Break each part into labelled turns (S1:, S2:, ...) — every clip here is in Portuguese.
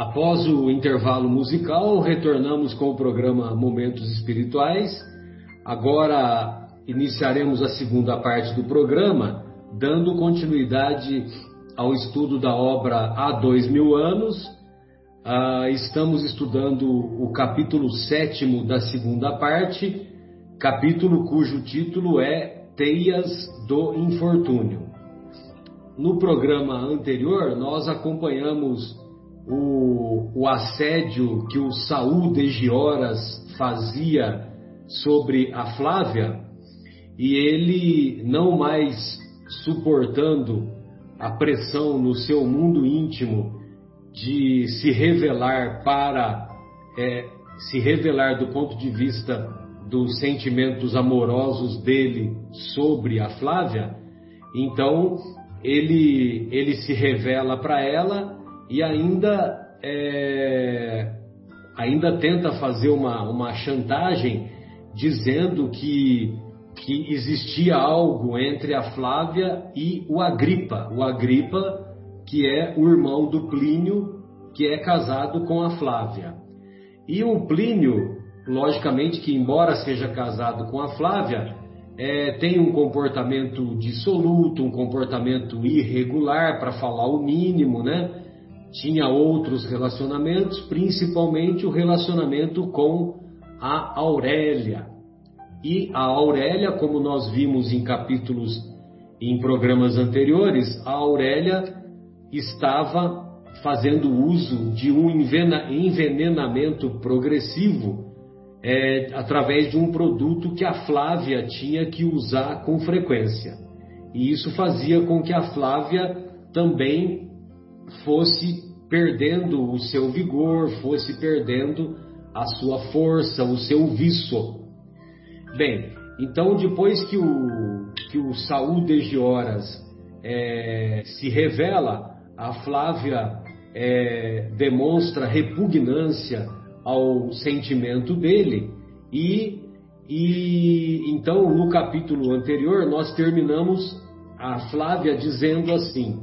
S1: Após o intervalo musical, retornamos com o programa Momentos Espirituais. Agora iniciaremos a segunda parte do programa, dando continuidade ao estudo da obra Há Dois Mil Anos. Uh, estamos estudando o capítulo sétimo da segunda parte, capítulo cujo título é Teias do Infortúnio. No programa anterior, nós acompanhamos o, o assédio que o Saul de Gioras fazia sobre a Flávia, e ele, não mais suportando a pressão no seu mundo íntimo de se revelar para é, se revelar do ponto de vista dos sentimentos amorosos dele sobre a Flávia, então ele ele se revela para ela e ainda é, ainda tenta fazer uma, uma chantagem dizendo que, que existia algo entre a Flávia e o Agripa. O Agripa, que é o irmão do Plínio, que é casado com a Flávia. E o Plínio, logicamente que embora seja casado com a Flávia, é, tem um comportamento dissoluto, um comportamento irregular, para falar o mínimo, né? Tinha outros relacionamentos, principalmente o relacionamento com a Aurélia. E a Aurélia, como nós vimos em capítulos, em programas anteriores, a Aurélia estava fazendo uso de um envenenamento progressivo é, através de um produto que a Flávia tinha que usar com frequência. E isso fazia com que a Flávia também fosse perdendo o seu vigor, fosse perdendo a sua força, o seu viço. Bem, então depois que o, que o Saul de Gioras é, se revela, a Flávia é, demonstra repugnância ao sentimento dele e, e então no capítulo anterior nós terminamos a Flávia dizendo assim: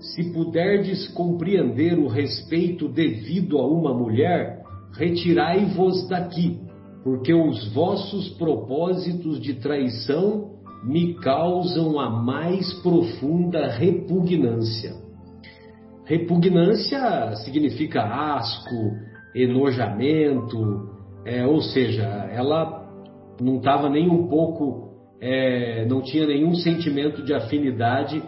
S1: se puderdes compreender o respeito devido a uma mulher, retirai-vos daqui, porque os vossos propósitos de traição me causam a mais profunda repugnância. Repugnância significa asco, enojamento, é, ou seja, ela não estava nem um pouco, é, não tinha nenhum sentimento de afinidade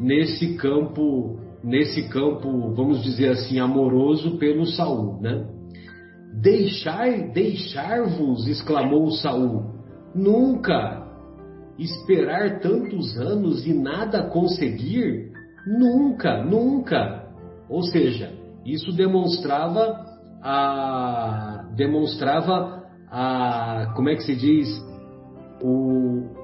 S1: nesse campo, nesse campo, vamos dizer assim, amoroso pelo Saul, né? Deixar, deixar-vos, exclamou Saul. Nunca esperar tantos anos e nada conseguir? Nunca, nunca. Ou seja, isso demonstrava a demonstrava a como é que se diz o,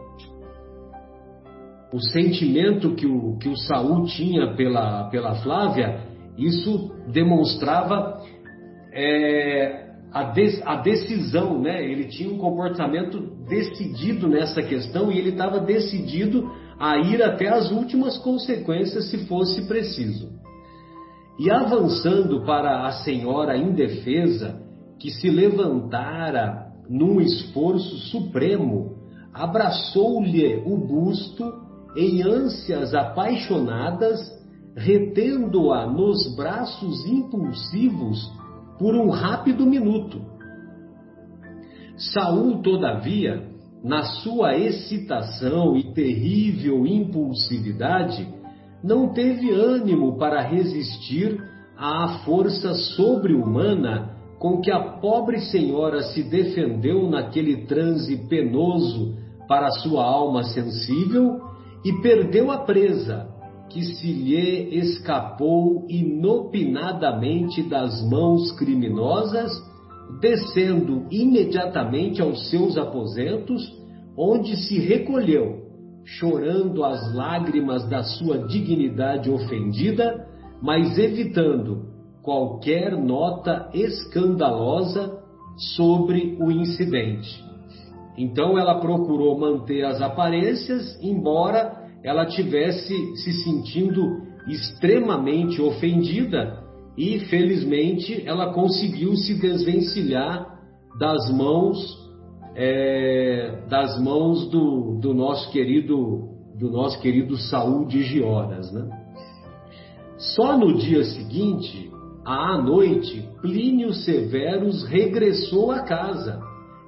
S1: o sentimento que o, que o Saul tinha pela, pela Flávia, isso demonstrava é, a, des, a decisão, né? Ele tinha um comportamento decidido nessa questão e ele estava decidido a ir até as últimas consequências se fosse preciso. E avançando para a senhora indefesa, que se levantara num esforço supremo, abraçou-lhe o busto em ânsias apaixonadas, retendo-a nos braços impulsivos por um rápido minuto. Saul, todavia, na sua excitação e terrível impulsividade, não teve ânimo para resistir à força sobre-humana com que a pobre senhora se defendeu naquele transe penoso para sua alma sensível e perdeu a presa, que se lhe escapou inopinadamente das mãos criminosas, descendo imediatamente aos seus aposentos, onde se recolheu, chorando as lágrimas da sua dignidade ofendida, mas evitando qualquer nota escandalosa sobre o incidente. Então ela procurou manter as aparências, embora ela tivesse se sentindo extremamente ofendida e felizmente ela conseguiu se desvencilhar das mãos é, das mãos do, do nosso querido do nosso querido Saul de Gioras, né? Só no dia seguinte, à noite, Plínio Severus regressou à casa,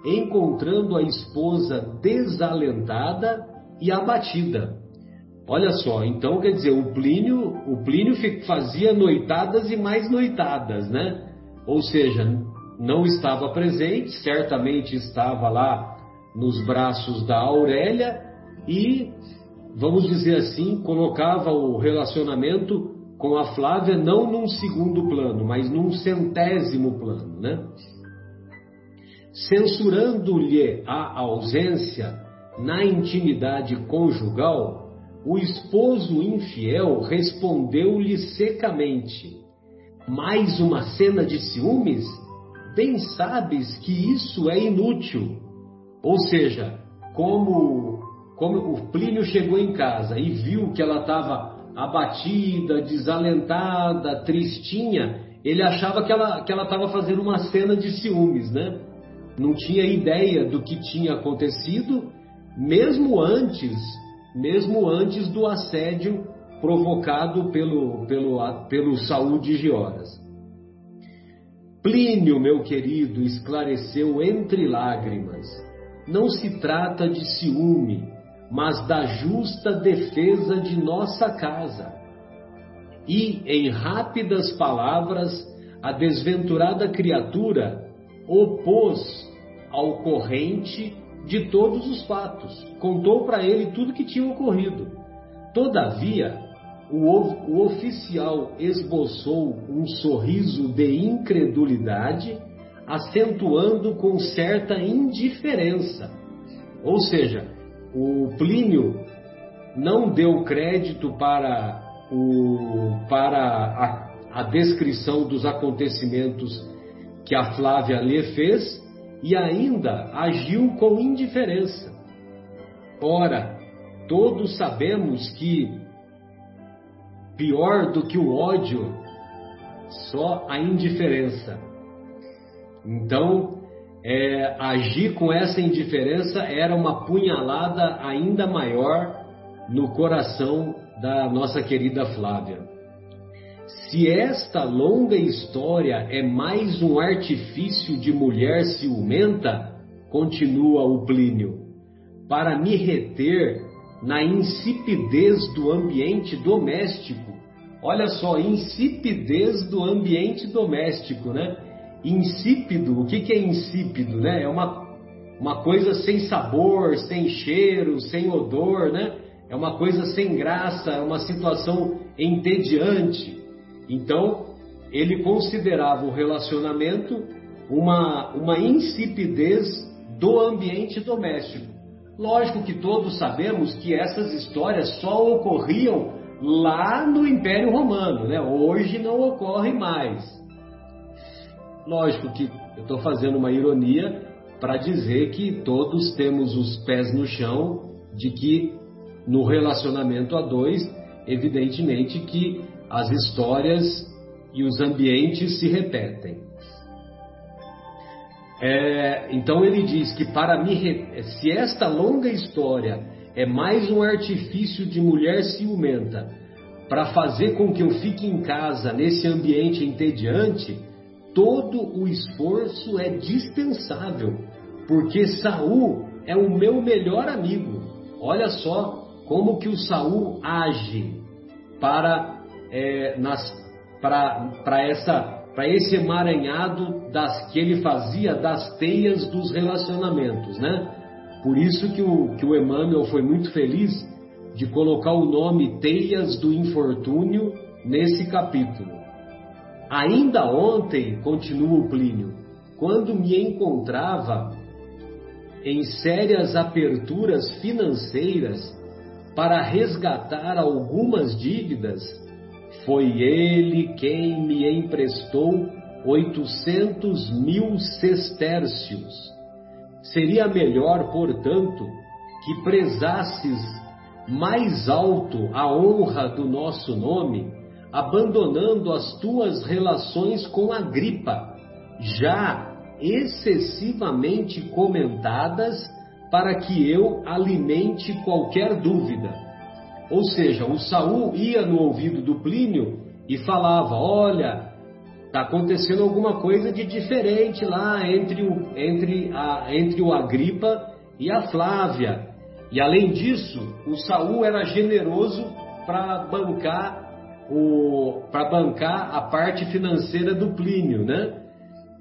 S1: encontrando a esposa desalentada e abatida. Olha só, então quer dizer, o Plínio, o Plínio fazia noitadas e mais noitadas, né? Ou seja, não estava presente, certamente estava lá nos braços da Aurélia e, vamos dizer assim, colocava o relacionamento com a Flávia não num segundo plano, mas num centésimo plano, né? Censurando-lhe a ausência na intimidade conjugal, o esposo infiel respondeu-lhe secamente: Mais uma cena de ciúmes? Bem sabes que isso é inútil. Ou seja, como, como o Plínio chegou em casa e viu que ela estava abatida, desalentada, tristinha, ele achava que ela que ela estava fazendo uma cena de ciúmes, né? Não tinha ideia do que tinha acontecido, mesmo antes mesmo antes do assédio provocado pelo, pelo, pelo Saúl de Gioras. Plínio, meu querido, esclareceu entre lágrimas: não se trata de ciúme, mas da justa defesa de nossa casa. E, em rápidas palavras, a desventurada criatura opôs ao corrente de todos os fatos, contou para ele tudo que tinha ocorrido. Todavia, o, o oficial esboçou um sorriso de incredulidade, acentuando com certa indiferença. Ou seja, o Plínio não deu crédito para, o, para a, a descrição dos acontecimentos que a Flávia lhe fez e ainda agiu com indiferença. Ora, todos sabemos que pior do que o ódio, só a indiferença. Então, é, agir com essa indiferença era uma punhalada ainda maior no coração da nossa querida Flávia. Se esta longa história é mais um artifício de mulher ciumenta, continua o Plínio, para me reter na insipidez do ambiente doméstico. Olha só, insipidez do ambiente doméstico, né? Insípido, o que, que é insípido, né? É uma, uma coisa sem sabor, sem cheiro, sem odor, né? É uma coisa sem graça, é uma situação entediante. Então, ele considerava o relacionamento uma, uma insipidez do ambiente doméstico. Lógico que todos sabemos que essas histórias só ocorriam lá no Império Romano, né? Hoje não ocorre mais. Lógico que eu estou fazendo uma ironia para dizer que todos temos os pés no chão de que no relacionamento a dois, evidentemente que as histórias e os ambientes se repetem. É, então ele diz que para mim, se esta longa história é mais um artifício de mulher ciumenta para fazer com que eu fique em casa nesse ambiente entediante, todo o esforço é dispensável, porque Saul é o meu melhor amigo. Olha só como que o Saul age para é, para esse emaranhado das, que ele fazia das teias dos relacionamentos, né? Por isso que o, que o Emmanuel foi muito feliz de colocar o nome Teias do Infortúnio nesse capítulo. Ainda ontem, continua o Plínio, quando me encontrava em sérias aperturas financeiras para resgatar algumas dívidas, foi ele quem me emprestou oitocentos mil sestércios. Seria melhor, portanto, que prezasses mais alto a honra do nosso nome, abandonando as tuas relações com a gripa, já excessivamente comentadas para que eu alimente qualquer dúvida. Ou seja, o Saul ia no ouvido do Plínio e falava: Olha, está acontecendo alguma coisa de diferente lá entre o, entre a, entre o Agripa e a Flávia. E além disso, o Saul era generoso para bancar o para bancar a parte financeira do Plínio, né?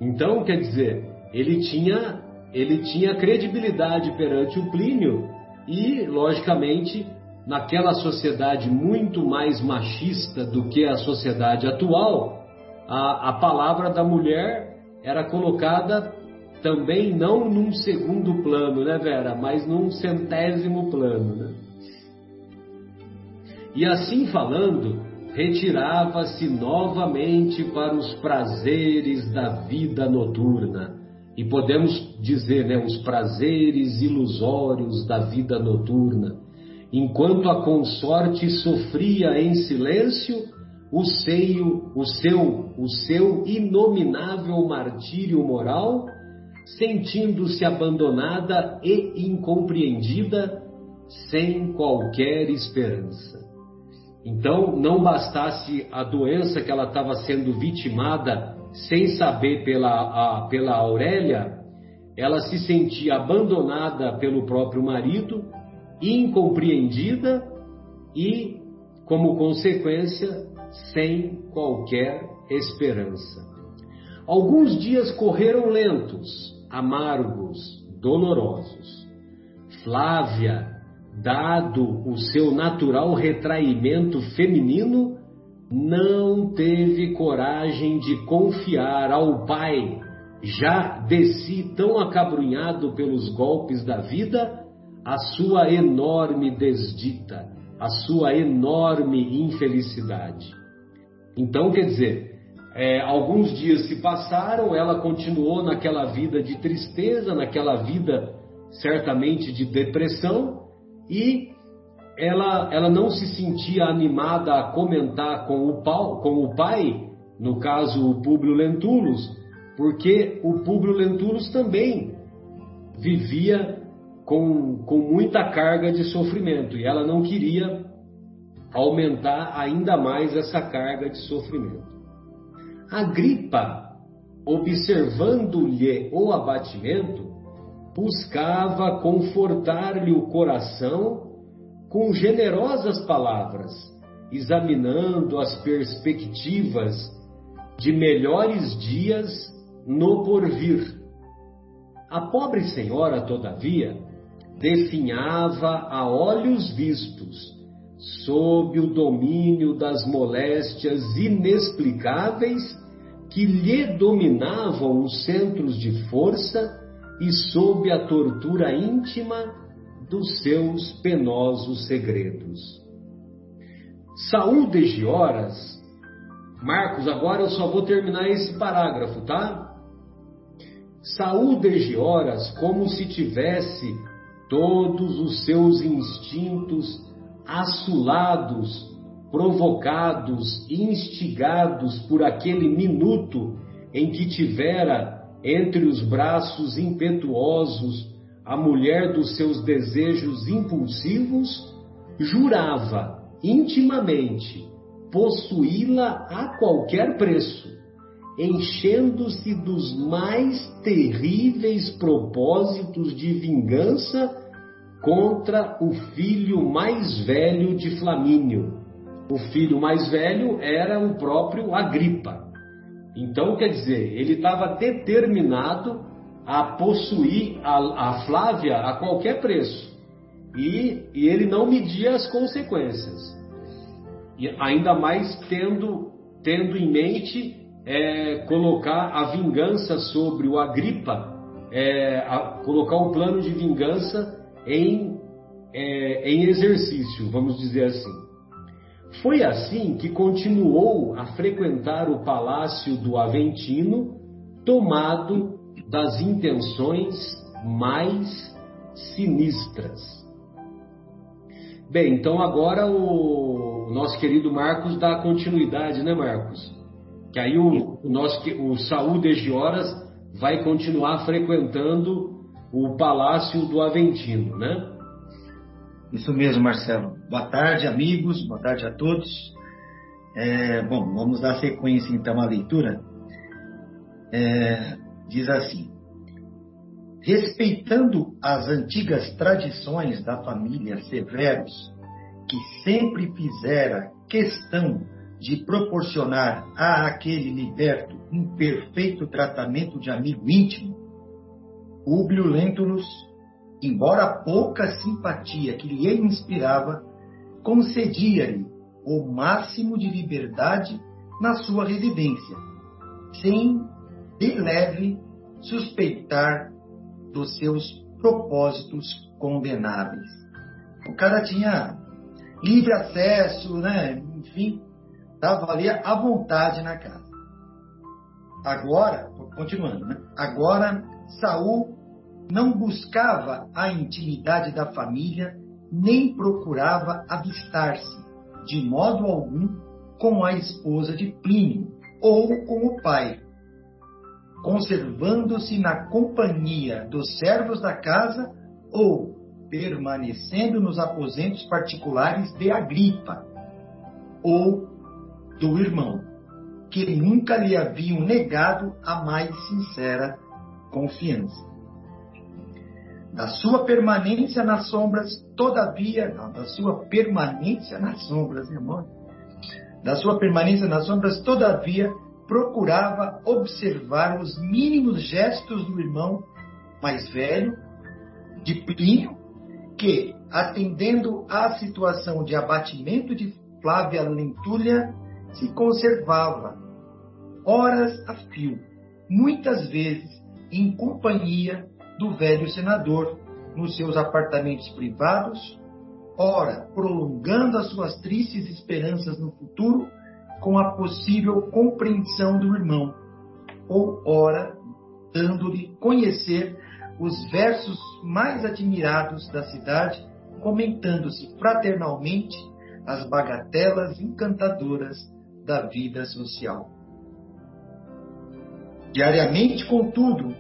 S1: Então, quer dizer, ele tinha ele tinha credibilidade perante o Plínio e, logicamente, naquela sociedade muito mais machista do que a sociedade atual, a, a palavra da mulher era colocada também não num segundo plano, né, Vera? Mas num centésimo plano, né? E assim falando, retirava-se novamente para os prazeres da vida noturna. E podemos dizer, né, os prazeres ilusórios da vida noturna. Enquanto a consorte sofria em silêncio o seio, o seu, o seu inominável martírio moral, sentindo-se abandonada e incompreendida, sem qualquer esperança. Então, não bastasse a doença que ela estava sendo vitimada sem saber pela, a, pela Aurélia, ela se sentia abandonada pelo próprio marido, incompreendida e, como consequência, sem qualquer esperança. Alguns dias correram lentos, amargos, dolorosos. Flávia dado o seu natural retraimento feminino, não teve coragem de confiar ao pai, já de si tão acabrunhado pelos golpes da vida, a sua enorme desdita, a sua enorme infelicidade. Então, quer dizer, é, alguns dias se passaram, ela continuou naquela vida de tristeza, naquela vida certamente de depressão, e ela, ela não se sentia animada a comentar com o, pau, com o pai, no caso o Públio Lentulus, porque o Públio Lentulus também vivia com, com muita carga de sofrimento e ela não queria aumentar ainda mais essa carga de sofrimento. Agripa, observando-lhe o abatimento, buscava confortar-lhe o coração com generosas palavras, examinando as perspectivas de melhores dias no porvir. A pobre senhora, todavia, definhava a olhos vistos, sob o domínio das moléstias inexplicáveis que lhe dominavam os centros de força e sob a tortura íntima dos seus penosos segredos. Saúl de Gioras, Marcos, agora eu só vou terminar esse parágrafo, tá? Saúl de Gioras, como se tivesse todos os seus instintos assulados, provocados, instigados por aquele minuto em que tivera entre os braços impetuosos a mulher dos seus desejos impulsivos, jurava intimamente possuí-la a qualquer preço, enchendo-se dos mais terríveis propósitos de vingança contra o filho mais velho de Flamínio. O filho mais velho era o próprio Agripa. Então, quer dizer, ele estava determinado a possuir a, a, Flávia a qualquer preço. E, e ele não media as consequências. E ainda mais tendo, tendo em mente é, colocar a vingança sobre o Agripa, é, a, colocar o plano de vingança em, é, em exercício, vamos dizer assim. Foi assim que continuou a frequentar o palácio do Aventino, tomado das intenções mais sinistras. Bem, então agora o, nosso querido Marcos dá continuidade, né, Marcos? Que aí o, o nosso o Saúl de Horas vai continuar frequentando o Palácio do Aventino, né?
S2: Isso mesmo, Marcelo. Boa tarde, amigos. Boa tarde a todos. É, bom, vamos dar sequência então à leitura. É, diz assim: respeitando as antigas tradições da família Severos, que sempre fizera questão de proporcionar a aquele liberto um perfeito tratamento de amigo íntimo, Públio Lentulus, embora pouca simpatia que lhe inspirava, concedia-lhe o máximo de liberdade na sua residência, sem de leve suspeitar dos seus propósitos condenáveis. O cara tinha livre acesso, né? Enfim, estava ali à vontade na casa. Agora, continuando, né? Agora Saul não buscava a intimidade da família, nem procurava avistar-se, de modo algum, com a esposa de Plínio ou com o pai, conservando-se na companhia dos servos da casa ou permanecendo nos aposentos particulares de Agripa ou do irmão, que nunca lhe haviam negado a mais sincera confiança. Da sua permanência nas sombras, todavia, não, da sua permanência nas sombras, irmão, da sua permanência nas sombras, todavia, procurava observar os mínimos gestos do irmão mais velho, de Plínio, que, atendendo à situação de abatimento de Flávia Lentulha, se conservava horas a fio, muitas vezes em companhia do velho senador, nos seus apartamentos privados, ora prolongando as suas tristes esperanças no futuro com a possível compreensão do irmão, ou ora dando-lhe conhecer os versos mais admirados da cidade, comentando-se fraternalmente as bagatelas encantadoras da vida social. Diariamente, contudo,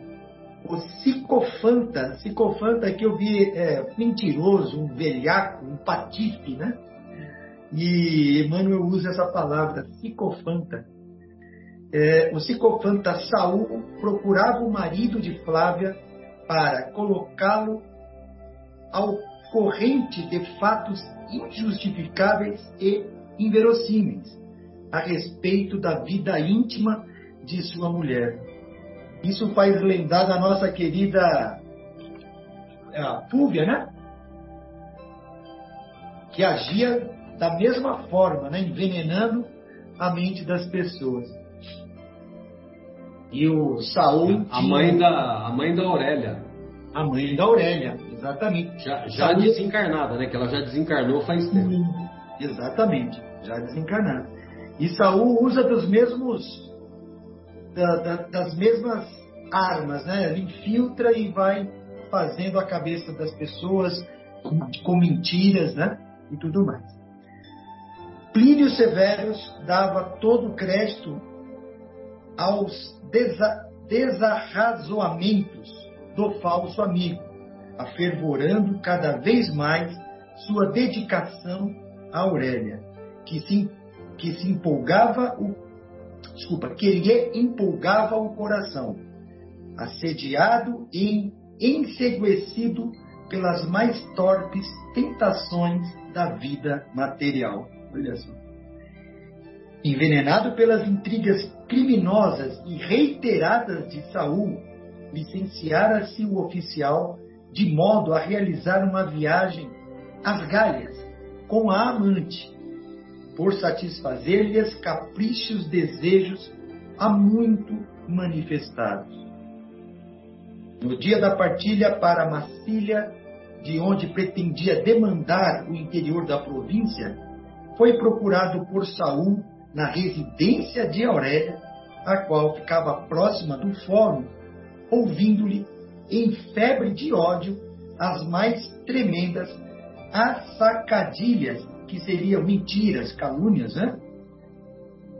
S2: o psicofanta, psicofanta que eu vi é, mentiroso, um velhaco, um patife, né? E Emmanuel usa essa palavra, psicofanta. É, o psicofanta Saul procurava o marido de Flávia para colocá-lo ao corrente de fatos injustificáveis e inverossímeis a respeito da vida íntima de sua mulher. Isso faz lembrar da nossa querida é, a Fúvia, né? Que agia da mesma forma, né? envenenando a mente das pessoas.
S1: E o Saul. A tinha... mãe da, a mãe da Aurélia.
S2: A mãe da Aurélia, exatamente.
S1: Já, já Saul... desencarnada, né? Que ela já desencarnou faz tempo.
S2: Exatamente, já desencarnada. E Saul usa dos mesmos. Da, da, das mesmas armas, né? Ele infiltra e vai fazendo a cabeça das pessoas com, mentiras, né? E tudo mais. Plínio Severus dava todo o crédito aos desa desarrazoamentos do falso amigo, afervorando cada vez mais sua dedicação a Aurélia, que se, que se empolgava o desculpa, que lhe empolgava o coração, assediado e enseguecido pelas mais torpes tentações da vida material. Olha só. Envenenado pelas intrigas criminosas e reiteradas de Saul, licenciara-se o oficial de modo a realizar uma viagem às Galhas com a amante, por satisfazer-lhes caprichos desejos há muito manifestados. No dia da partilha para Massília, de onde pretendia demandar o interior da província, foi procurado por Saul na residência de Aurélia, a qual ficava próxima do fórum, ouvindo-lhe em febre de ódio as mais tremendas assacadilhas que seriam mentiras, calúnias, né?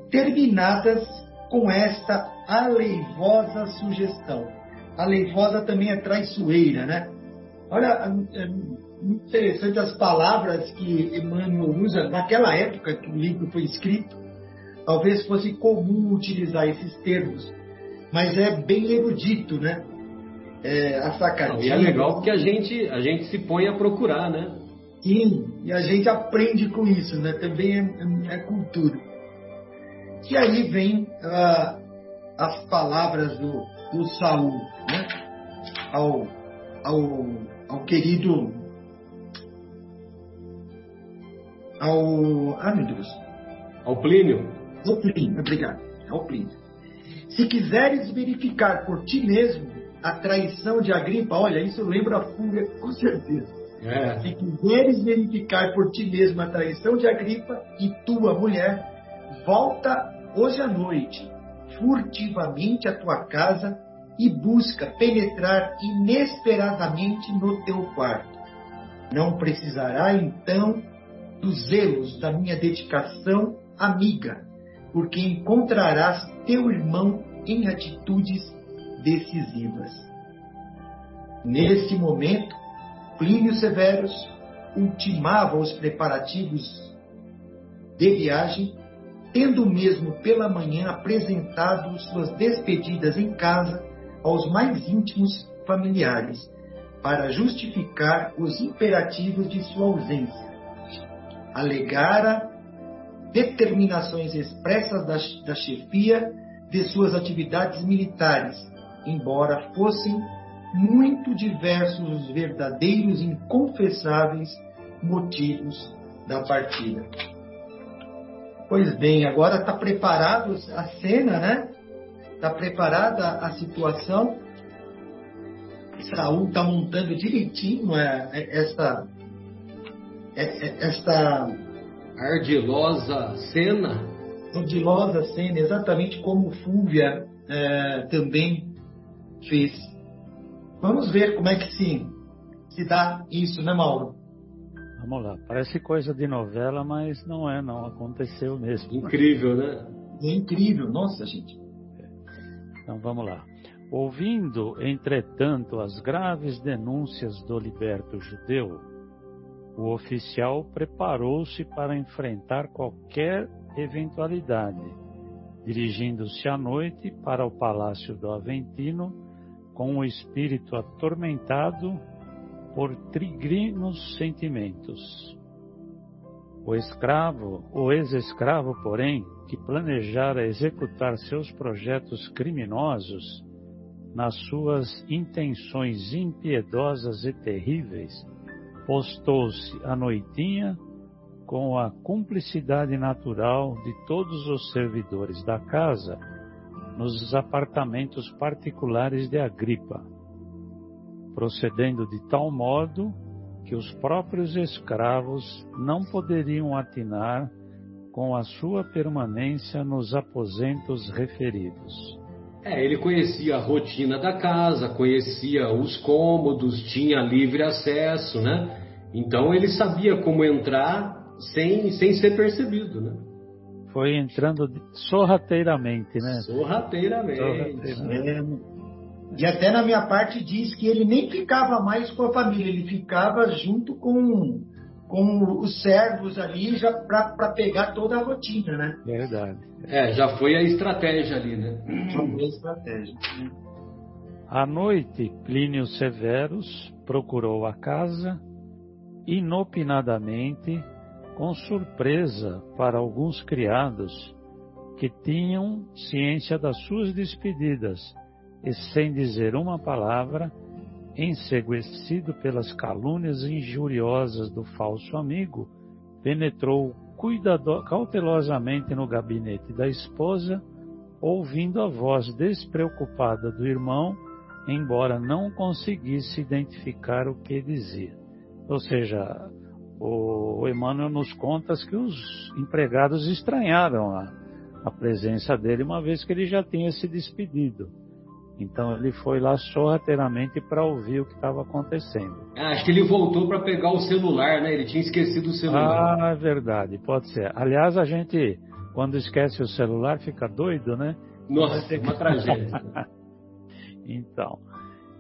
S2: terminadas com esta aleivosa sugestão. Aleivosa também é traiçoeira, né? Olha, é muito interessante as palavras que Emmanuel usa naquela época que o livro foi escrito. Talvez fosse comum utilizar esses termos, mas é bem erudito, né?
S1: É, a sacadinha. E é legal porque a gente, a gente se põe a procurar, né?
S2: E a gente aprende com isso, né? Também é, é cultura. E aí vem ah, as palavras do, do Saul, né? Ao, ao, ao querido. Ao. Ah, meu Deus.
S1: Ao Plínio.
S2: Ao Plínio, obrigado. Ao Plínio. Se quiseres verificar por ti mesmo a traição de Agripa, olha, isso lembra a Fúria, com certeza. É. Se quiseres verificar por ti mesmo a traição de Agripa e tua mulher, volta hoje à noite furtivamente à tua casa e busca penetrar inesperadamente no teu quarto. Não precisará então dos zelos da minha dedicação amiga, porque encontrarás teu irmão em atitudes decisivas. Nesse momento, Plínio Severus ultimava os preparativos de viagem, tendo mesmo pela manhã apresentado suas despedidas em casa aos mais íntimos familiares, para justificar os imperativos de sua ausência. Alegara determinações expressas da, da chefia de suas atividades militares, embora fossem muito diversos os verdadeiros inconfessáveis motivos da partida. Pois bem, agora está preparado a cena, né? Está preparada a situação. Saul está montando direitinho é, é, esta, é, esta
S1: ardilosa cena.
S2: Ardilosa cena, exatamente como Fúvia também fez. Vamos ver como é que se, se dá isso, né, Mauro?
S3: Vamos lá. Parece coisa de novela, mas não é, não. Aconteceu mesmo.
S1: Incrível, né?
S2: É incrível, nossa, gente.
S3: Então vamos lá. Ouvindo, entretanto, as graves denúncias do liberto judeu, o oficial preparou-se para enfrentar qualquer eventualidade, dirigindo-se à noite para o palácio do Aventino com o espírito atormentado por trigrinos sentimentos. O escravo, o ex-escravo, porém, que planejara executar seus projetos criminosos, nas suas intenções impiedosas e terríveis, postou-se à noitinha com a cumplicidade natural de todos os servidores da casa nos apartamentos particulares de Agripa, procedendo de tal modo que os próprios escravos não poderiam atinar com a sua permanência nos aposentos referidos.
S1: É, ele conhecia a rotina da casa, conhecia os cômodos, tinha livre acesso, né? Então ele sabia como entrar sem, sem ser percebido, né?
S3: Foi entrando sorrateiramente, né?
S1: Sorrateiramente. sorrateiramente.
S2: É. E até na minha parte diz que ele nem ficava mais com a família, ele ficava junto com, com os servos ali já para pegar toda a rotina, né?
S3: Verdade.
S1: É, já foi a estratégia ali, né?
S2: Já foi a estratégia.
S3: À noite, Plínio Severus procurou a casa inopinadamente com surpresa para alguns criados que tinham ciência das suas despedidas e, sem dizer uma palavra, enseguecido pelas calúnias injuriosas do falso amigo, penetrou cuidado, cautelosamente no gabinete da esposa, ouvindo a voz despreocupada do irmão, embora não conseguisse identificar o que dizia. Ou seja, o Emmanuel nos conta que os empregados estranharam a, a presença dele, uma vez que ele já tinha se despedido. Então ele foi lá sorrateiramente para ouvir o que estava acontecendo.
S1: Ah, acho que ele voltou para pegar o celular, né? Ele tinha esquecido o celular.
S3: Ah, é verdade, pode ser. Aliás, a gente, quando esquece o celular, fica doido, né?
S1: Nossa, é uma tragédia.
S3: então,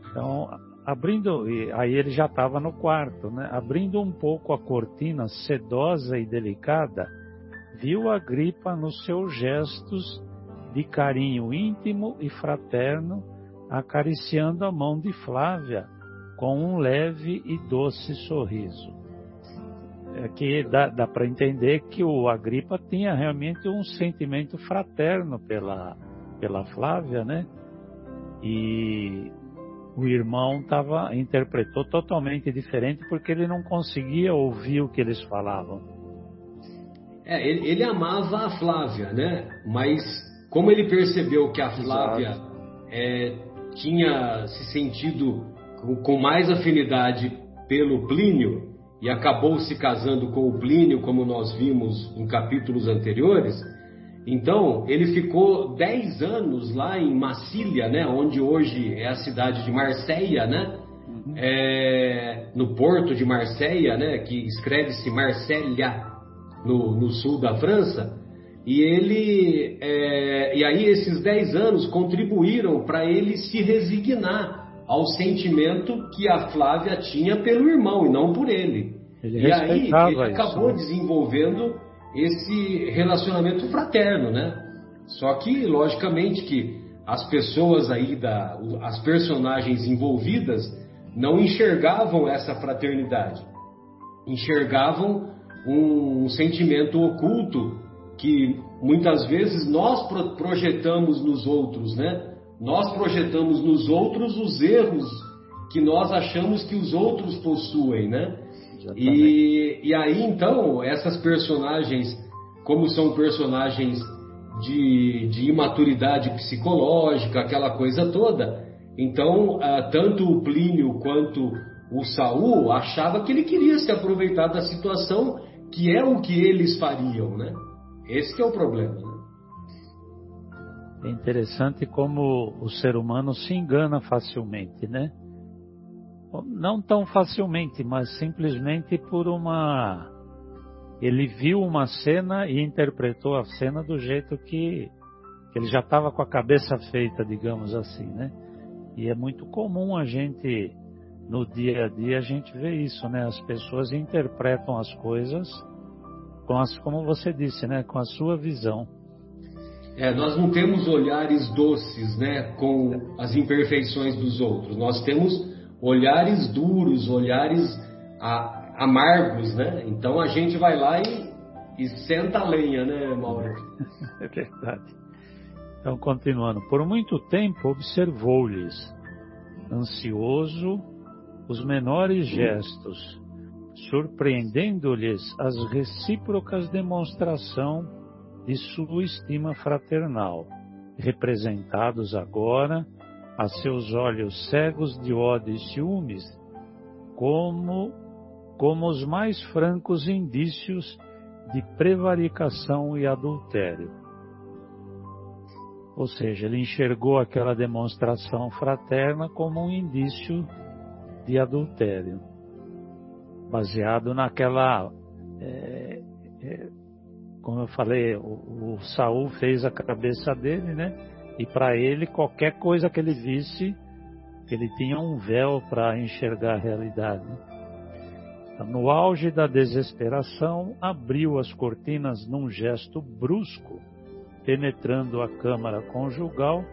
S3: então, abrindo, aí ele já estava no quarto, né? Abrindo um pouco a cortina sedosa e delicada, viu a gripa nos seus gestos de carinho íntimo e fraterno, acariciando a mão de Flávia com um leve e doce sorriso. É que dá, dá para entender que o Agripa tinha realmente um sentimento fraterno pela, pela Flávia, né? E o irmão tava, interpretou totalmente diferente porque ele não conseguia ouvir o que eles falavam.
S1: É, ele, ele amava a Flávia, né? Mas como ele percebeu que a Flávia é, tinha se sentido com, com mais afinidade pelo Plínio e acabou se casando com o Plínio, como nós vimos em capítulos anteriores, então ele ficou 10 anos lá em Massília, né, onde hoje é a cidade de Marseille, né, uhum. é, no porto de Marseille, né, que escreve-se Marselha no, no sul da França. E ele, é, e aí esses 10 anos contribuíram para ele se resignar ao sentimento que a Flávia tinha pelo irmão e não por ele. ele e aí ele acabou isso, né? desenvolvendo esse relacionamento fraterno, né? Só que, logicamente, que as pessoas aí, da, as personagens envolvidas, não enxergavam essa fraternidade. Enxergavam um, um sentimento oculto que muitas vezes nós projetamos nos outros, né? Nós projetamos nos outros os erros que nós achamos que os outros possuem, né? E, e aí então essas personagens, como são personagens de, de imaturidade psicológica, aquela coisa toda, então uh, tanto o Plínio quanto o Saul achava que ele queria se aproveitar da situação, que é o que eles fariam, né? Esse é o problema. Né?
S3: É interessante como o ser humano se engana facilmente, né? Não tão facilmente, mas simplesmente por uma. Ele viu uma cena e interpretou a cena do jeito que, que ele já estava com a cabeça feita, digamos assim, né? E é muito comum a gente, no dia a dia, a gente vê isso, né? As pessoas interpretam as coisas com as, como você disse, né, com a sua visão.
S1: É, nós não temos olhares doces, né, com as imperfeições dos outros. Nós temos olhares duros, olhares a, amargos, né? Então a gente vai lá e, e senta a lenha, né, Mauro?
S3: É verdade. Então, continuando. Por muito tempo observou-lhes, ansioso, os menores gestos, surpreendendo-lhes as recíprocas demonstração de sua estima fraternal, representados agora a seus olhos cegos de ódio e ciúmes, como, como os mais francos indícios de prevaricação e adultério. Ou seja, ele enxergou aquela demonstração fraterna como um indício de adultério baseado naquela. É, é, como eu falei, o, o Saul fez a cabeça dele, né? E para ele, qualquer coisa que ele visse, ele tinha um véu para enxergar a realidade. No auge da desesperação, abriu as cortinas num gesto brusco, penetrando a câmara conjugal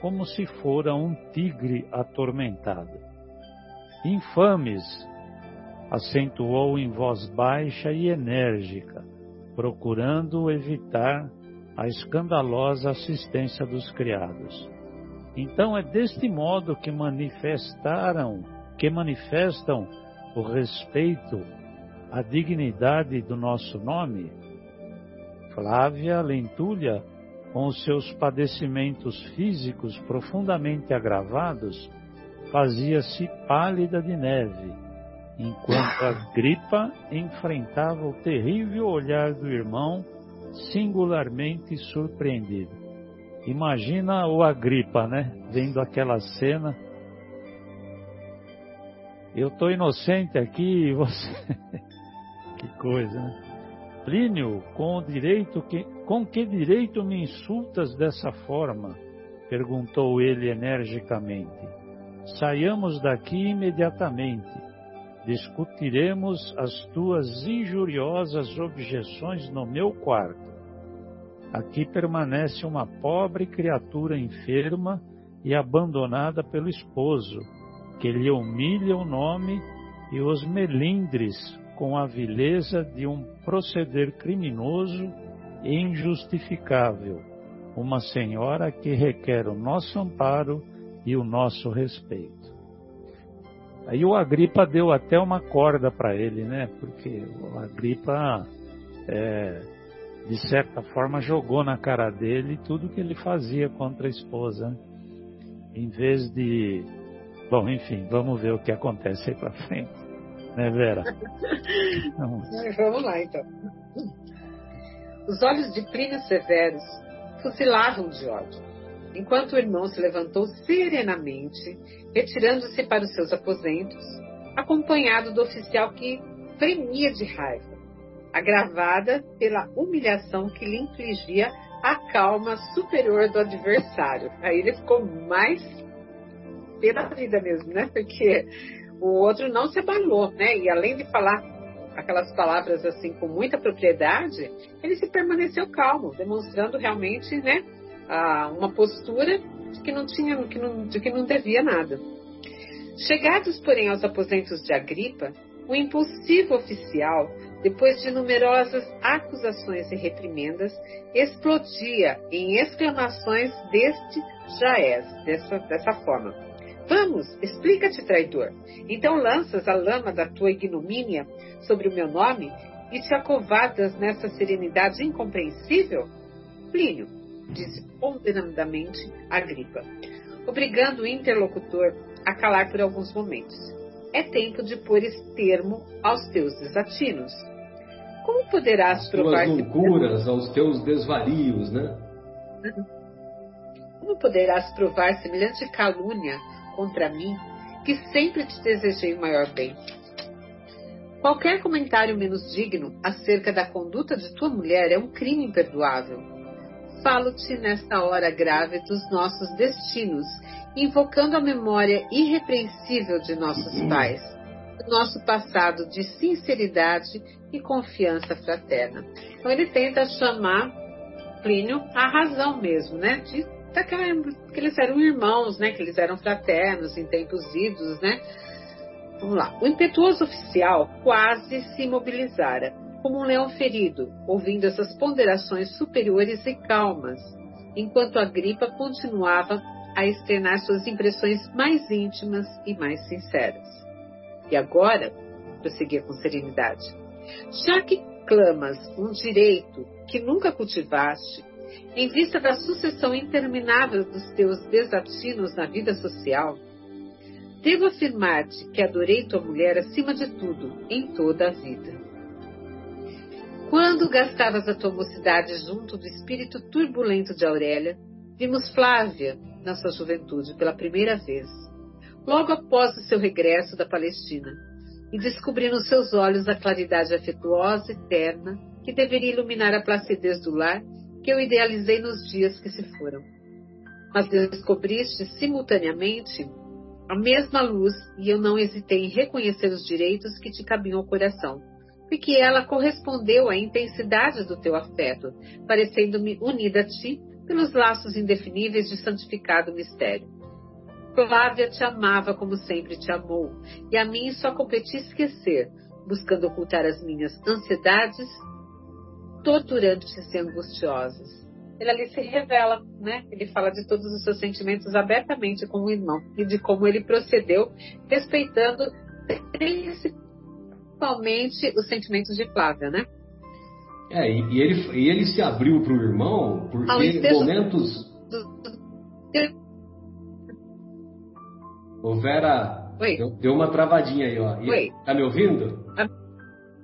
S3: como se fora um tigre atormentado. Infames, acentuou em voz baixa e enérgica, procurando evitar a escandalosa assistência dos criados. Então é deste modo que manifestaram, que manifestam o respeito à dignidade do nosso nome? Flávia Lentulha, com os seus padecimentos físicos profundamente agravados, fazia-se pálida de neve enquanto a gripa enfrentava o terrível olhar do irmão, singularmente surpreendido. Imagina o Agripa, né? Vendo aquela cena. Eu estou inocente aqui e você. que coisa, né? Plínio, com, direito que, com que direito me insultas dessa forma? perguntou ele energicamente. Saiamos daqui imediatamente. Discutiremos as tuas injuriosas objeções no meu quarto. Aqui permanece uma pobre criatura enferma e abandonada pelo esposo, que lhe humilha o nome e os melindres com a vileza de um proceder criminoso e injustificável, uma senhora que requer o nosso amparo e o nosso respeito. Aí o Agripa deu até uma corda para ele, né? Porque o Agripa, é, de certa forma, jogou na cara dele tudo que ele fazia contra a esposa. Em vez de. Bom, enfim, vamos ver o que acontece aí para frente. Né, Vera?
S4: Vamos. vamos lá, então. Os olhos de Plínio Severos fuzilavam de ódio, enquanto o irmão se levantou serenamente, retirando-se para os seus aposentos, acompanhado do oficial que fremia de raiva, agravada pela humilhação que lhe infligia a calma superior do adversário. Aí ele ficou mais pela vida mesmo, né? Porque o outro não se abalou, né? E além de falar aquelas palavras assim com muita propriedade, ele se permaneceu calmo, demonstrando realmente, né, uma postura de que não tinha, que não, de que não devia nada. Chegados, porém, aos aposentos de Agripa, o impulsivo oficial, depois de numerosas acusações e reprimendas, explodia em exclamações deste Jaez, dessa, dessa forma. Vamos, explica-te, traidor. Então lanças a lama da tua ignomínia sobre o meu nome e te acovardas nessa serenidade incompreensível? Plínio, disse ponderadamente Agripa, obrigando o interlocutor a calar por alguns momentos. É tempo de pôr termo aos teus desatinos. Como poderás
S1: As
S4: provar
S1: tuas loucuras, aos teus desvarios, né?
S4: Como poderás provar semelhante calúnia contra mim, que sempre te desejei o maior bem. Qualquer comentário menos digno acerca da conduta de tua mulher é um crime imperdoável. Falo-te nesta hora grave dos nossos destinos, invocando a memória irrepreensível de nossos pais, do nosso passado de sinceridade e confiança fraterna. Então ele tenta chamar Plínio à razão mesmo, né? De daquela, que eles eram irmãos, né? Que eles eram fraternos em tempos idos, né? Vamos lá. O impetuoso oficial quase se imobilizara, como um leão ferido, ouvindo essas ponderações superiores e calmas, enquanto a gripa continuava a externar suas impressões mais íntimas e mais sinceras. E agora, prosseguia com serenidade, já que clamas um direito que nunca cultivaste, em vista da sucessão interminável dos teus desatinos na vida social, devo afirmar-te que adorei tua mulher acima de tudo, em toda a vida. Quando gastavas a tua mocidade junto do espírito turbulento de Aurélia, vimos Flávia na sua juventude pela primeira vez, logo após o seu regresso da Palestina, e descobri nos seus olhos a claridade afetuosa e terna que deveria iluminar a placidez do lar que eu idealizei nos dias que se foram. Mas descobriste simultaneamente a mesma luz e eu não hesitei em reconhecer os direitos que te cabiam ao coração, porque ela correspondeu à intensidade do teu afeto, parecendo-me unida a ti pelos laços indefiníveis de santificado mistério. Flávia te amava como sempre te amou, e a mim só competi esquecer, buscando ocultar as minhas ansiedades torturantes e angustiosas. Ele ali se revela, né? Ele fala de todos os seus sentimentos abertamente com o irmão e de como ele procedeu, respeitando principalmente os sentimentos de Flávia, né?
S1: É, e, ele, e ele se abriu para o irmão porque momentos. Ô Vera,
S4: Oi.
S1: Deu, deu, uma travadinha aí, ó. E,
S4: Oi.
S1: Tá me ouvindo?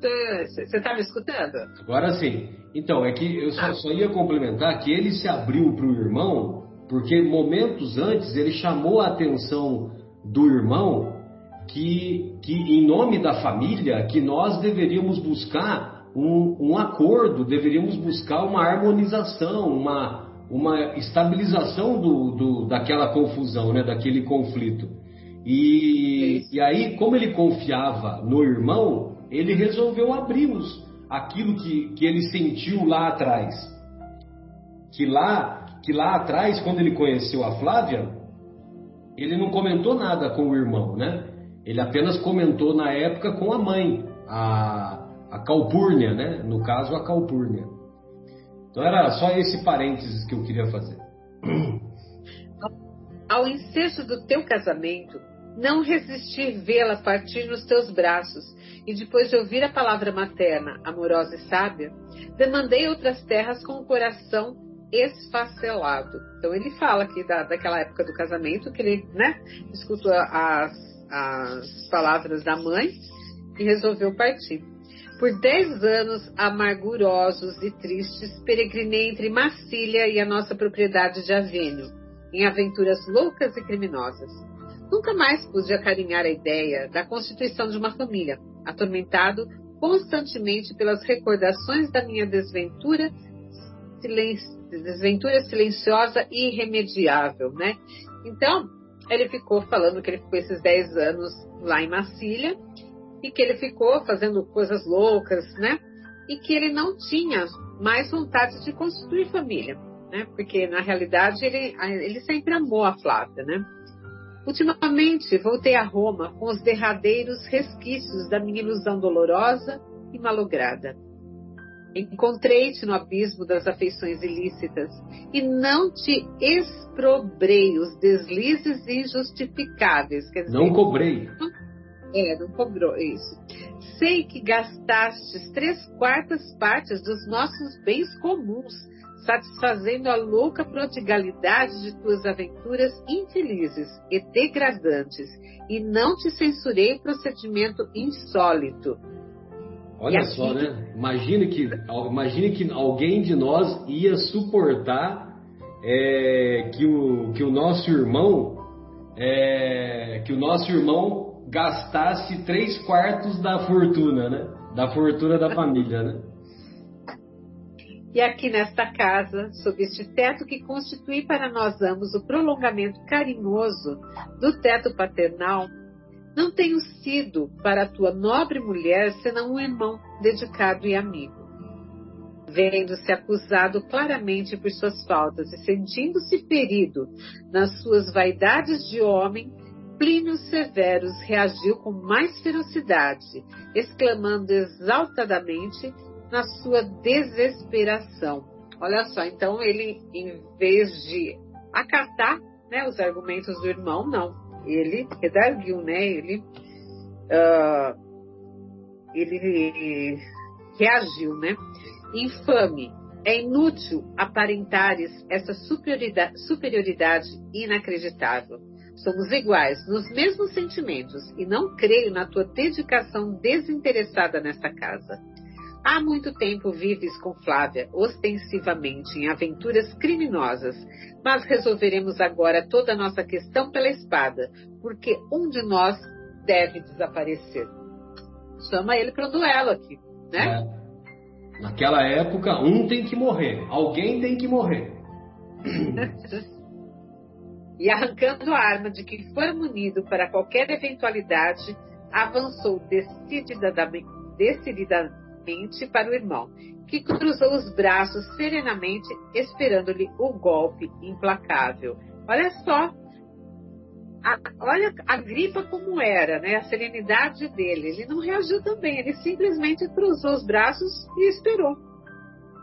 S4: Você está me escutando?
S1: Agora sim. Então, é que eu só, ah. só ia complementar que ele se abriu para o irmão, porque momentos antes ele chamou a atenção do irmão que, que em nome da família, que nós deveríamos buscar um, um acordo, deveríamos buscar uma harmonização, uma, uma estabilização do, do, daquela confusão, né, daquele conflito. E, e aí, como ele confiava no irmão, ele resolveu abrir aquilo que, que ele sentiu lá atrás. Que lá, que lá atrás, quando ele conheceu a Flávia, ele não comentou nada com o irmão, né? Ele apenas comentou na época com a mãe, a, a Calpurnia, né? No caso, a Calpurnia. Então era só esse parênteses que eu queria fazer.
S4: Ao ensejo do teu casamento, não resisti vê-la partir nos teus braços, e depois de ouvir a palavra materna, amorosa e sábia, demandei outras terras com o coração esfacelado. Então ele fala aqui da, daquela época do casamento, que ele né, escutou as, as palavras da mãe e resolveu partir. Por dez anos amargurosos e tristes, peregrinei entre Massília e a nossa propriedade de Avênio, em aventuras loucas e criminosas. Nunca mais pude acarinhar a ideia da constituição de uma família, atormentado constantemente pelas recordações da minha desventura, silen... desventura silenciosa e irremediável, né? Então, ele ficou falando que ele ficou esses 10 anos lá em Massília e que ele ficou fazendo coisas loucas, né? E que ele não tinha mais vontade de constituir família, né? Porque na realidade ele, ele sempre amou a Flávia, né? Ultimamente voltei a Roma com os derradeiros resquícios da minha ilusão dolorosa e malograda. Encontrei-te no abismo das afeições ilícitas e não te exprobrei os deslizes injustificáveis.
S1: Dizer, não cobrei.
S4: É, não cobrou isso. Sei que gastastes três quartas partes dos nossos bens comuns satisfazendo a louca prodigalidade de tuas aventuras infelizes e degradantes, e não te censurei procedimento insólito.
S1: Olha só, né? Imagine que, imagine que alguém de nós ia suportar é, que, o, que o nosso irmão é, que o nosso irmão gastasse três quartos da fortuna, né? Da fortuna da família, né?
S4: E aqui nesta casa, sob este teto que constitui para nós ambos o prolongamento carinhoso do teto paternal, não tenho sido para tua nobre mulher senão um irmão dedicado e amigo. Vendo-se acusado claramente por suas faltas e sentindo-se ferido nas suas vaidades de homem, Plínio Severus reagiu com mais ferocidade, exclamando exaltadamente na sua desesperação. Olha só, então ele, em vez de acatar né, os argumentos do irmão, não. Ele redarguiu, né? Ele, uh, ele reagiu, né? Infame, é inútil aparentares essa superioridade, superioridade inacreditável. Somos iguais nos mesmos sentimentos e não creio na tua dedicação desinteressada nesta casa. Há muito tempo vives com Flávia, ostensivamente em aventuras criminosas, mas resolveremos agora toda a nossa questão pela espada, porque um de nós deve desaparecer. Chama ele para o duelo aqui, né?
S1: É. Naquela época, um tem que morrer, alguém tem que morrer.
S4: e arrancando a arma de que for munido para qualquer eventualidade, avançou decididamente, para o irmão, que cruzou os braços serenamente, esperando-lhe o golpe implacável. Olha só, a, olha a gripa como era, né? A serenidade dele. Ele não reagiu também, ele simplesmente cruzou os braços e esperou.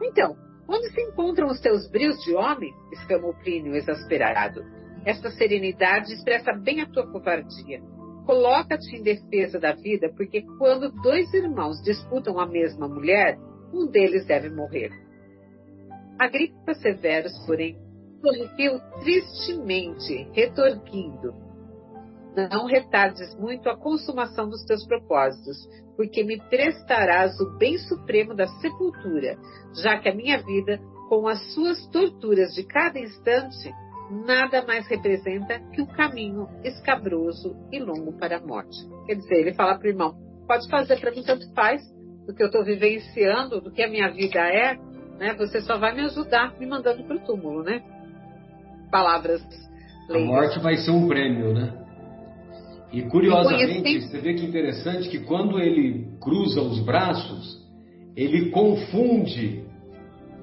S4: Então, onde se encontram os teus brios de homem? exclamou Plínio exasperado. Esta serenidade expressa bem a tua covardia. Coloca-te em defesa da vida, porque quando dois irmãos disputam a mesma mulher, um deles deve morrer. Agripa Severus, porém, sorriu tristemente, retorquindo. não retardes muito a consumação dos teus propósitos, porque me prestarás o bem supremo da sepultura, já que a minha vida, com as suas torturas de cada instante, nada mais representa que um caminho escabroso e longo para a morte. Quer dizer, ele fala para o irmão: pode fazer para mim tanto faz do que eu estou vivenciando, do que a minha vida é, né? Você só vai me ajudar me mandando para o túmulo, né? Palavras.
S1: A morte vai ser um prêmio, né? E curiosamente, você vê que interessante que quando ele cruza os braços, ele confunde,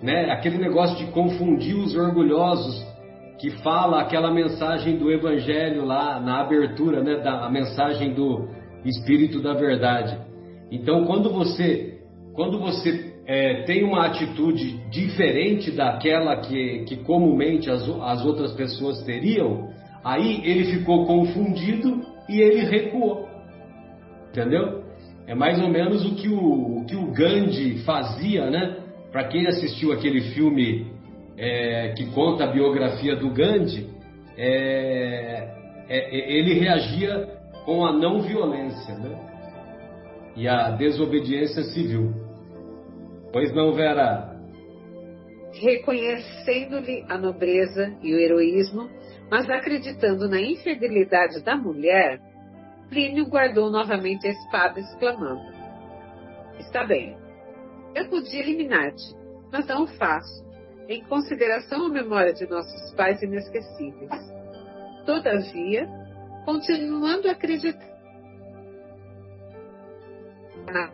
S1: né? Aquele negócio de confundir os orgulhosos que fala aquela mensagem do Evangelho lá na abertura, né, da a mensagem do Espírito da Verdade. Então, quando você, quando você é, tem uma atitude diferente daquela que, que comumente as, as outras pessoas teriam, aí ele ficou confundido e ele recuou. Entendeu? É mais ou menos o que o, o que o Gandhi fazia, né? Para quem assistiu aquele filme é, que conta a biografia do Gandhi, é, é, é, ele reagia com a não violência né? e a desobediência civil. Pois não, Vera?
S4: Reconhecendo-lhe a nobreza e o heroísmo, mas acreditando na infidelidade da mulher, Plínio guardou novamente a espada, exclamando: Está bem, eu podia eliminar-te, mas não o faço em consideração a memória de nossos pais inesquecíveis. Todavia, continuando a acreditar na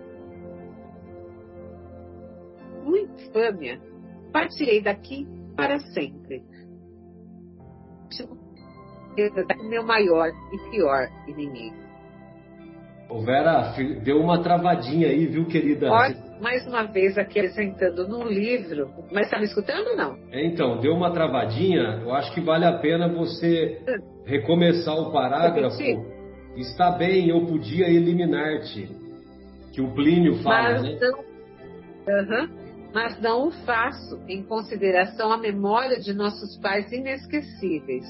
S4: infâmia, partirei daqui para sempre. Meu maior e pior inimigo.
S1: O Vera, deu uma travadinha aí, viu, querida?
S4: Mais uma vez aqui apresentando no livro. Mas está me escutando ou não?
S1: É, então, deu uma travadinha. Eu acho que vale a pena você recomeçar o parágrafo. Está bem, eu podia eliminar-te. Que o Plínio fala,
S4: mas
S1: né?
S4: Não, uh -huh, mas não o faço em consideração a memória de nossos pais inesquecíveis.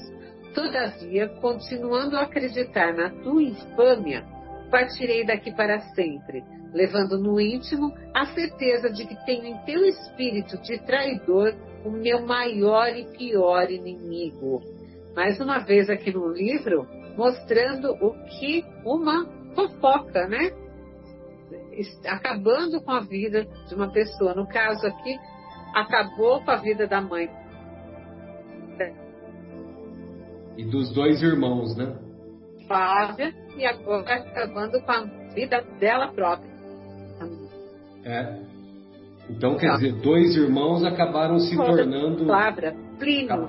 S4: Todavia, continuando a acreditar na tua infâmia, partirei daqui para sempre levando no íntimo a certeza de que tenho em teu espírito de traidor o meu maior e pior inimigo. Mais uma vez aqui no livro, mostrando o que uma fofoca, né? Acabando com a vida de uma pessoa. No caso aqui, acabou com a vida da mãe.
S1: E dos dois irmãos, né?
S4: Flávia, e agora acabando com a vida dela própria.
S1: É. Então, quer dizer, dois irmãos acabaram se tornando.
S4: Palavra, Plínio.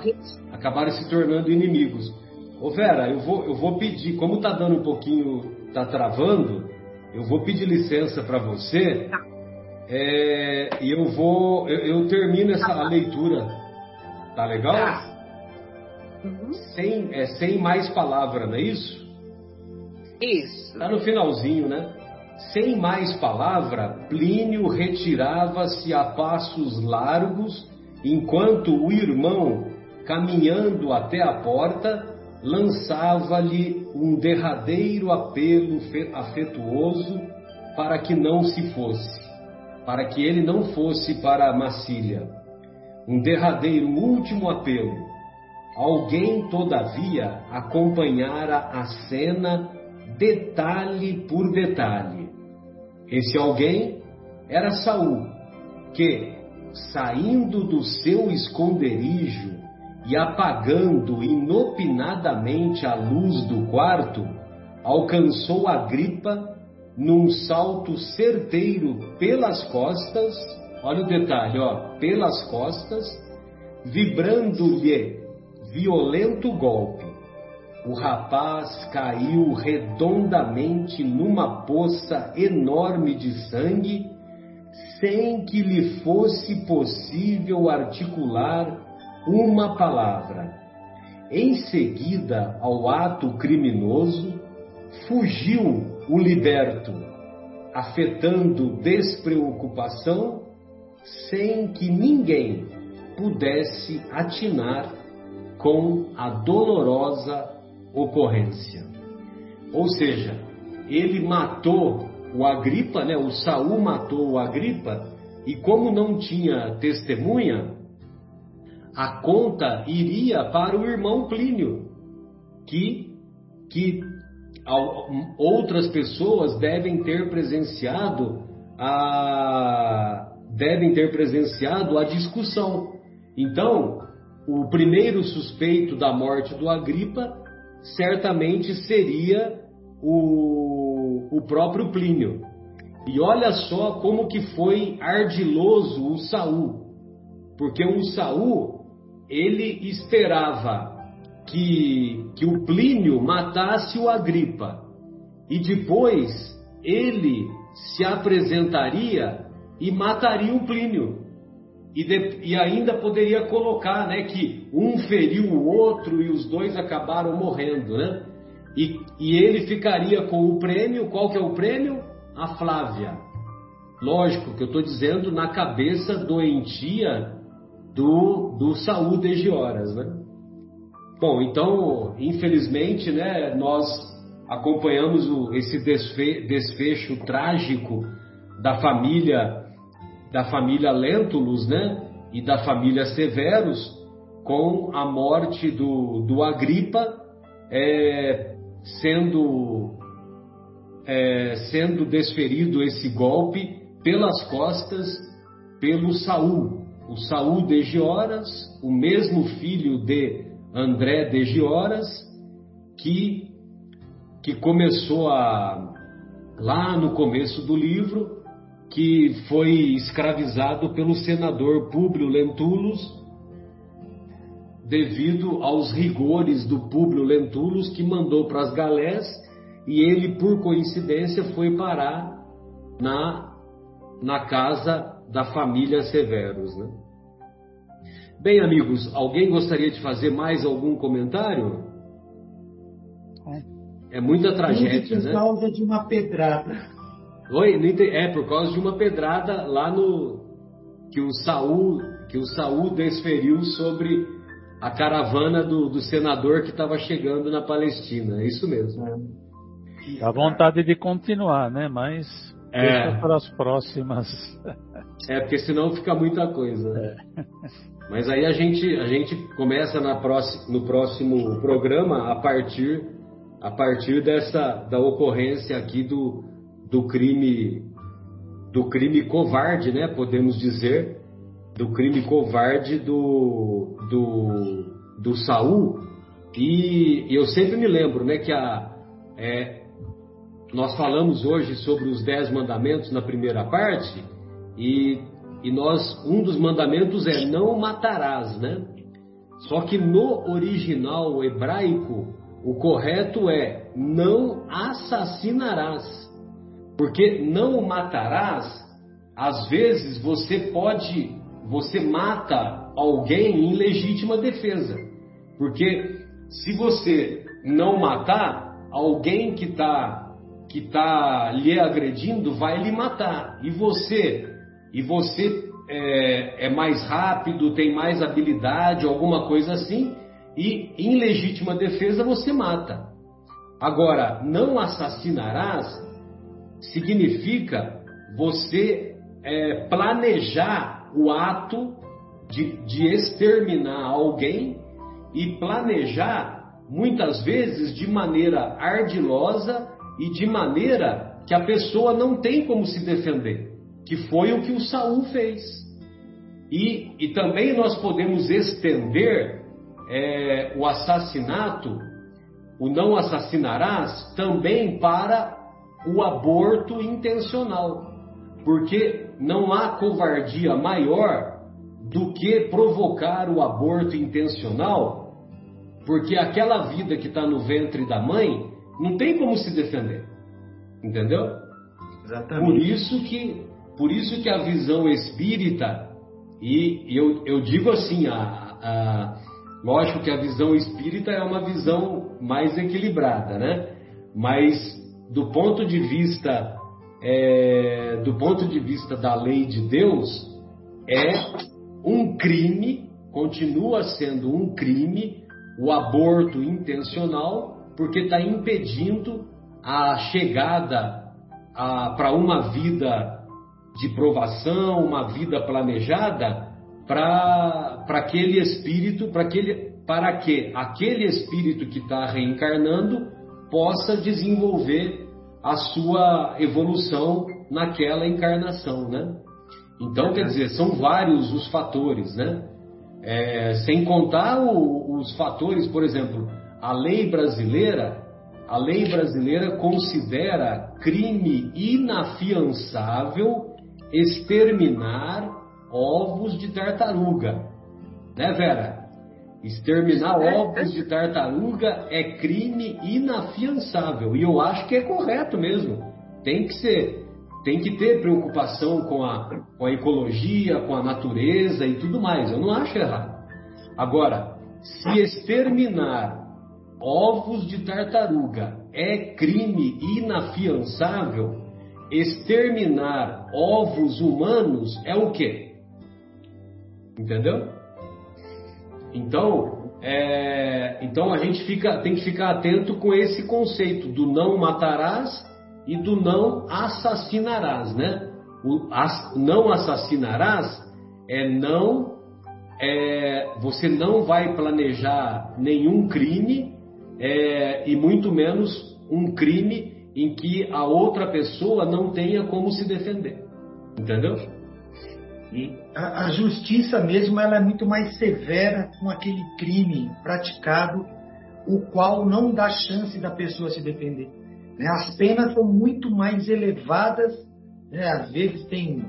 S1: Acabaram se tornando inimigos. Ô Vera, eu vou, eu vou pedir, como tá dando um pouquinho, tá travando, eu vou pedir licença para você. Tá. É, e eu vou, eu, eu termino essa tá. leitura. Tá legal? Tá. Uhum. Sem, é, sem mais palavra, não é isso?
S4: Isso.
S1: Tá no finalzinho, né? Sem mais palavra, Plínio retirava-se a passos largos, enquanto o irmão, caminhando até a porta, lançava-lhe um derradeiro apelo afetuoso para que não se fosse, para que ele não fosse para a Macília. Um derradeiro último apelo. Alguém, todavia, acompanhara a cena detalhe por detalhe. Esse alguém era Saul, que, saindo do seu esconderijo e apagando inopinadamente a luz do quarto, alcançou a gripa num salto certeiro pelas costas, olha o detalhe, ó, pelas costas, vibrando-lhe violento golpe o rapaz caiu redondamente numa poça enorme de sangue, sem que lhe fosse possível articular uma palavra. Em seguida ao ato criminoso, fugiu o liberto, afetando despreocupação, sem que ninguém pudesse atinar com a dolorosa ocorrência. Ou seja, ele matou o Agripa, né? O Saul matou o Agripa e como não tinha testemunha, a conta iria para o irmão Plínio, que que outras pessoas devem ter presenciado a devem ter presenciado a discussão. Então, o primeiro suspeito da morte do Agripa certamente seria o, o próprio Plínio. E olha só como que foi ardiloso o Saul, porque o Saul ele esperava que, que o Plínio matasse o Agripa e depois ele se apresentaria e mataria o Plínio. E, de, e, ainda poderia colocar né, que um feriu o outro e os dois acabaram morrendo. Né? E, e ele ficaria com o prêmio. Qual que é o prêmio? A Flávia. Lógico que eu estou dizendo na cabeça doentia do, do Saúl de Gioras, né? Bom, então, infelizmente, né, nós acompanhamos o, esse desfe, desfecho trágico da família da família Lentulus, né, e da família Severus, com a morte do, do Agripa, é, sendo é, sendo desferido esse golpe pelas costas pelo Saul, o Saul de Gioras, o mesmo filho de André de Gioras, que, que começou a, lá no começo do livro, que foi escravizado pelo senador Públio Lentulus, devido aos rigores do Públio Lentulus, que mandou para as galés, e ele, por coincidência, foi parar na, na casa da família Severus. Né? Bem, amigos, alguém gostaria de fazer mais algum comentário? É muita tragédia, né?
S2: Por causa de uma pedrada.
S1: Oi, é por causa de uma pedrada lá no que o Saul que o Saul desferiu sobre a caravana do, do senador que estava chegando na Palestina. É isso mesmo.
S3: É. Dá vontade de continuar, né? Mas é. deixa para as próximas.
S1: É, porque senão fica muita coisa. Né? É. Mas aí a gente, a gente começa na próxima, no próximo programa a partir, a partir dessa da ocorrência aqui do, do crime do crime covarde, né? Podemos dizer do crime covarde do do, do Saul e eu sempre me lembro, né? Que a é, nós falamos hoje sobre os dez mandamentos na primeira parte e e nós, um dos mandamentos é não matarás, né? Só que no original hebraico, o correto é não assassinarás. Porque não matarás, às vezes você pode, você mata alguém em legítima defesa. Porque se você não matar, alguém que está que tá lhe agredindo vai lhe matar. E você e você é, é, mais rápido, tem mais habilidade, alguma coisa assim, e em legítima defesa você mata. Agora, não assassinarás significa você é, planejar o ato de, de exterminar alguém e planejar muitas vezes de maneira ardilosa e de maneira que a pessoa não tem como se defender que foi o que o Saul fez. E, e também nós podemos estender é, o assassinato, o não assassinarás, também para o aborto intencional. Porque não há covardia maior do que provocar o aborto intencional, porque aquela vida que está no ventre da mãe não tem como se defender. Entendeu?
S2: Exatamente.
S1: Por isso que por isso que a visão espírita, e eu, eu digo assim, a, a, lógico que a visão espírita é uma visão mais equilibrada, né? Mas do ponto de vista é, do ponto de vista da lei de Deus, é um crime, continua sendo um crime, o aborto intencional, porque está impedindo a chegada para uma vida de provação, uma vida planejada para aquele espírito, para aquele, para que aquele espírito que está reencarnando possa desenvolver a sua evolução naquela encarnação, né? Então, quer dizer, são vários os fatores, né? É, sem contar o, os fatores, por exemplo, a lei brasileira, a lei brasileira considera crime inafiançável exterminar ovos de tartaruga. Né, Vera? Exterminar ovos de tartaruga é crime inafiançável. E eu acho que é correto mesmo. Tem que ser. Tem que ter preocupação com a, com a ecologia, com a natureza e tudo mais. Eu não acho errado. Agora, se exterminar ovos de tartaruga é crime inafiançável, exterminar ovos humanos é o quê? Entendeu? Então, é, então a gente fica, tem que ficar atento com esse conceito do não matarás e do não assassinarás, né? O as, não assassinarás é não, é, você não vai planejar nenhum crime é, e muito menos um crime em que a outra pessoa não tenha como se defender. Entendeu?
S2: E a, a, justiça mesmo ela é muito mais severa com aquele crime praticado, o qual não dá chance da pessoa se defender. Né? As penas são muito mais elevadas, né? às vezes tem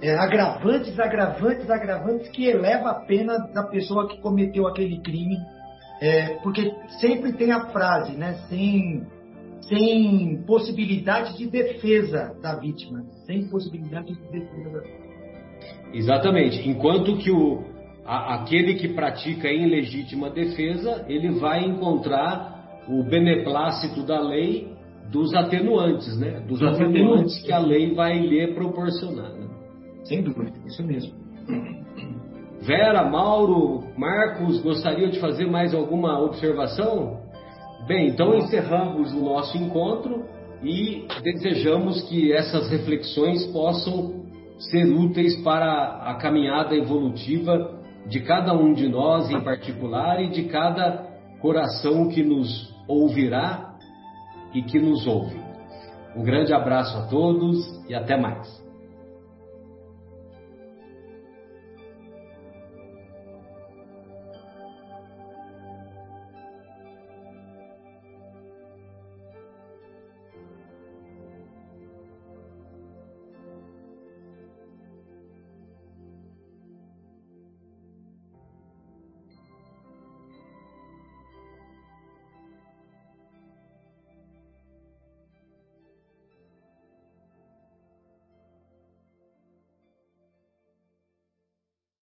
S2: é, agravantes, agravantes, agravantes que eleva a pena da pessoa que cometeu aquele crime, é, porque sempre tem a frase, né? Sem sem possibilidade de defesa da vítima, sem possibilidade de defesa.
S1: Exatamente. Enquanto que o, a, aquele que pratica em legítima defesa, ele vai encontrar o beneplácito da lei dos atenuantes, né? Dos atenuantes que a lei vai lhe proporcionar. Né?
S2: Sem dúvida, isso mesmo.
S1: Vera, Mauro, Marcos, gostariam de fazer mais alguma observação? Bem, então encerramos o nosso encontro e desejamos que essas reflexões possam ser úteis para a caminhada evolutiva de cada um de nós em particular e de cada coração que nos ouvirá e que nos ouve. Um grande abraço a todos e até mais.